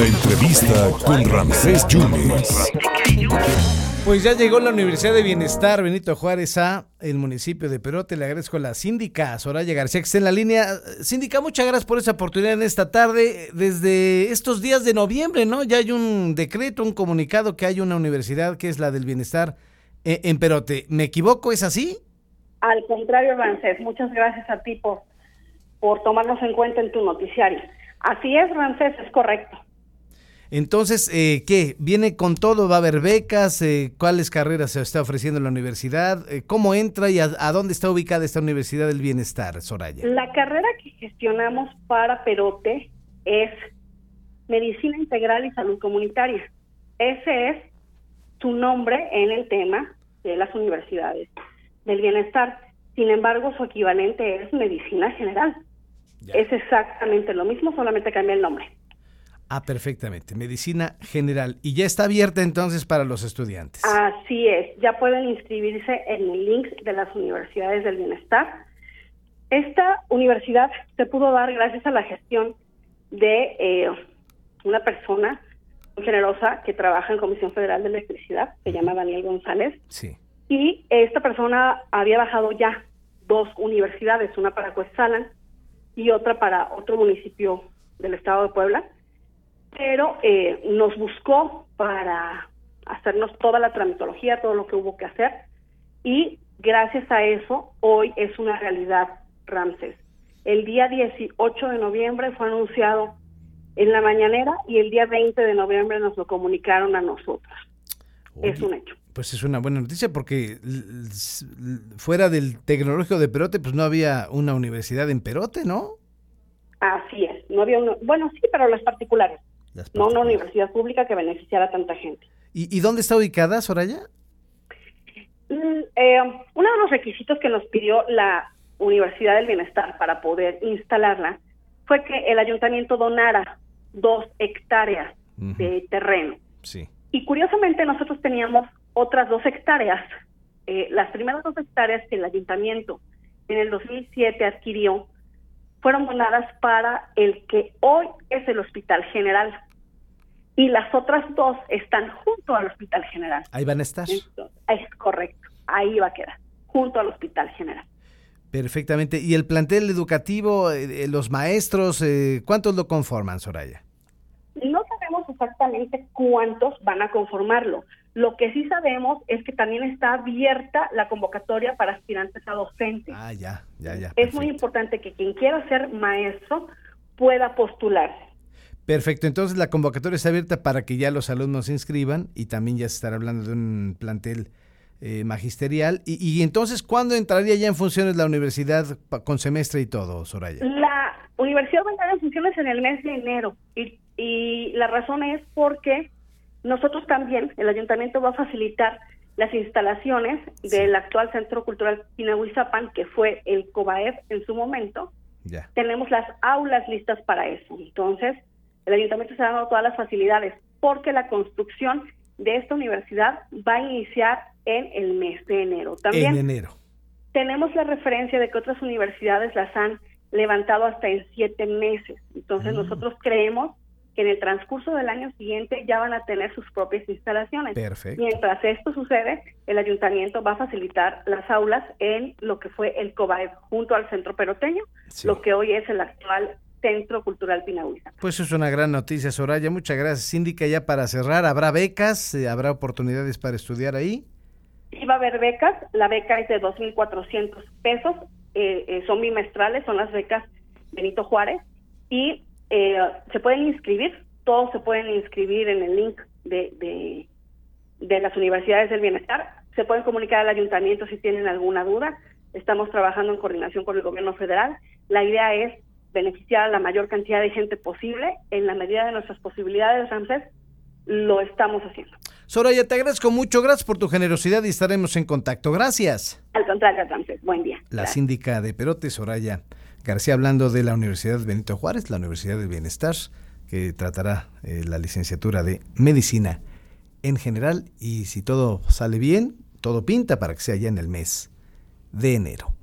La entrevista con Ramsés Yunes. Pues ya llegó la Universidad de Bienestar Benito Juárez a el municipio de Perote. Le agradezco a la síndica Soraya García que está en la línea. Síndica, muchas gracias por esa oportunidad en esta tarde. Desde estos días de noviembre, ¿no? Ya hay un decreto, un comunicado que hay una universidad que es la del bienestar eh, en Perote. ¿Me equivoco? ¿Es así? Al contrario, Rancés, muchas gracias a ti por, por tomarnos en cuenta en tu noticiario. Así es, Rancés, es correcto. Entonces, eh, ¿qué? ¿Viene con todo? ¿Va a haber becas? Eh, ¿Cuáles carreras se está ofreciendo la universidad? Eh, ¿Cómo entra y a, dónde está ubicada esta Universidad del Bienestar, Soraya? La carrera que gestionamos para Perote es Medicina Integral y Salud Comunitaria. Ese es su nombre en el tema de las universidades del bienestar. Sin embargo, su equivalente es Medicina General. Es exactamente lo mismo, solamente cambia el nombre. Ah, perfectamente. Medicina general. Y ya está abierta entonces para los estudiantes. Así es. Ya pueden inscribirse en el link de las universidades del bienestar. Esta universidad se pudo dar gracias a la gestión de eh, una persona muy generosa que trabaja en Comisión Federal de Electricidad, se llama Daniel González. Sí. Y esta persona había bajado ya dos universidades, una para Cuestalan y otra para otro municipio del estado de Puebla pero eh, nos buscó para hacernos toda la tramitología, todo lo que hubo que hacer, y gracias a eso hoy es una realidad Ramses. El día 18 de noviembre fue anunciado en la mañanera y el día 20 de noviembre nos lo comunicaron a nosotros. es un hecho. Pues es una buena noticia porque fuera del tecnológico de Perote, pues no había una universidad en Perote, ¿no? Así es, no había uno, bueno, sí, pero las particulares no una universidad pública que beneficiara a tanta gente. ¿Y, dónde está ubicada, Soraya? Mm, eh, uno de los requisitos que nos pidió la Universidad del Bienestar para poder instalarla fue que el ayuntamiento donara dos hectáreas de terreno. Sí. Y curiosamente nosotros teníamos otras dos hectáreas. Eh, las primeras dos hectáreas que el ayuntamiento en el 2007 adquirió fueron donadas para el que hoy es el Hospital General. Y las otras dos están junto al Hospital General. Ahí van a estar. es correcto, ahí va a quedar, junto al Hospital General. Perfectamente. ¿Y el plantel educativo, eh, eh, los maestros, eh, cuántos lo conforman, Soraya? Exactamente cuántos van a conformarlo. Lo que sí sabemos es que también está abierta la convocatoria para aspirantes a docentes. Ah, ya, ya, ya. Es muy importante que quien quiera ser maestro pueda postularse. Perfecto, entonces la convocatoria está abierta para que ya los alumnos se inscriban y también ya se estará hablando de un plantel eh, magisterial. Y, y, entonces, ¿cuándo entraría ya en funciones la universidad con semestre y todo, Soraya? La universidad va a entrar en funciones en el mes de enero y, y la razón es porque nosotros también, el ayuntamiento va a facilitar las instalaciones del actual Centro Cultural Pinahuizapan, que fue el COBAEF en su momento. Tenemos las aulas listas para eso. Entonces, el ayuntamiento se ha dado todas las facilidades porque la construcción de esta universidad va a iniciar en el mes de enero. También en enero. tenemos la referencia de que otras universidades las han levantado hasta en siete meses. Entonces, mm. nosotros creemos que en el transcurso del año siguiente ya van a tener sus propias instalaciones. Perfecto. Mientras esto sucede, el ayuntamiento va a facilitar las aulas en lo que fue el COBAED junto al centro peroteño, lo que hoy es el actual Centro Cultural Pinahuiza. Pues es una gran noticia, Soraya. Muchas gracias. Síndica, ya para cerrar, ¿habrá becas? Eh, ¿Habrá oportunidades para estudiar ahí? Sí, va a haber becas. La beca es de 2.400 pesos. Eh, eh, son bimestrales, son las becas Benito Juárez. Y eh, se pueden inscribir, todos se pueden inscribir en el link de, de, las universidades del bienestar, se pueden comunicar al ayuntamiento si tienen alguna duda, estamos trabajando en coordinación con el gobierno federal, la idea es beneficiar a la mayor cantidad de gente posible, en la medida de nuestras posibilidades, Ramsés, lo estamos haciendo. Soraya, te agradezco mucho, gracias por tu generosidad y estaremos en contacto. Gracias. Al contrario, Ramsés, buen día. La síndica de Perote, Soraya. García hablando de la Universidad Benito Juárez, la Universidad del Bienestar, que tratará eh, la licenciatura de medicina en general y si todo sale bien, todo pinta para que sea ya en el mes de enero.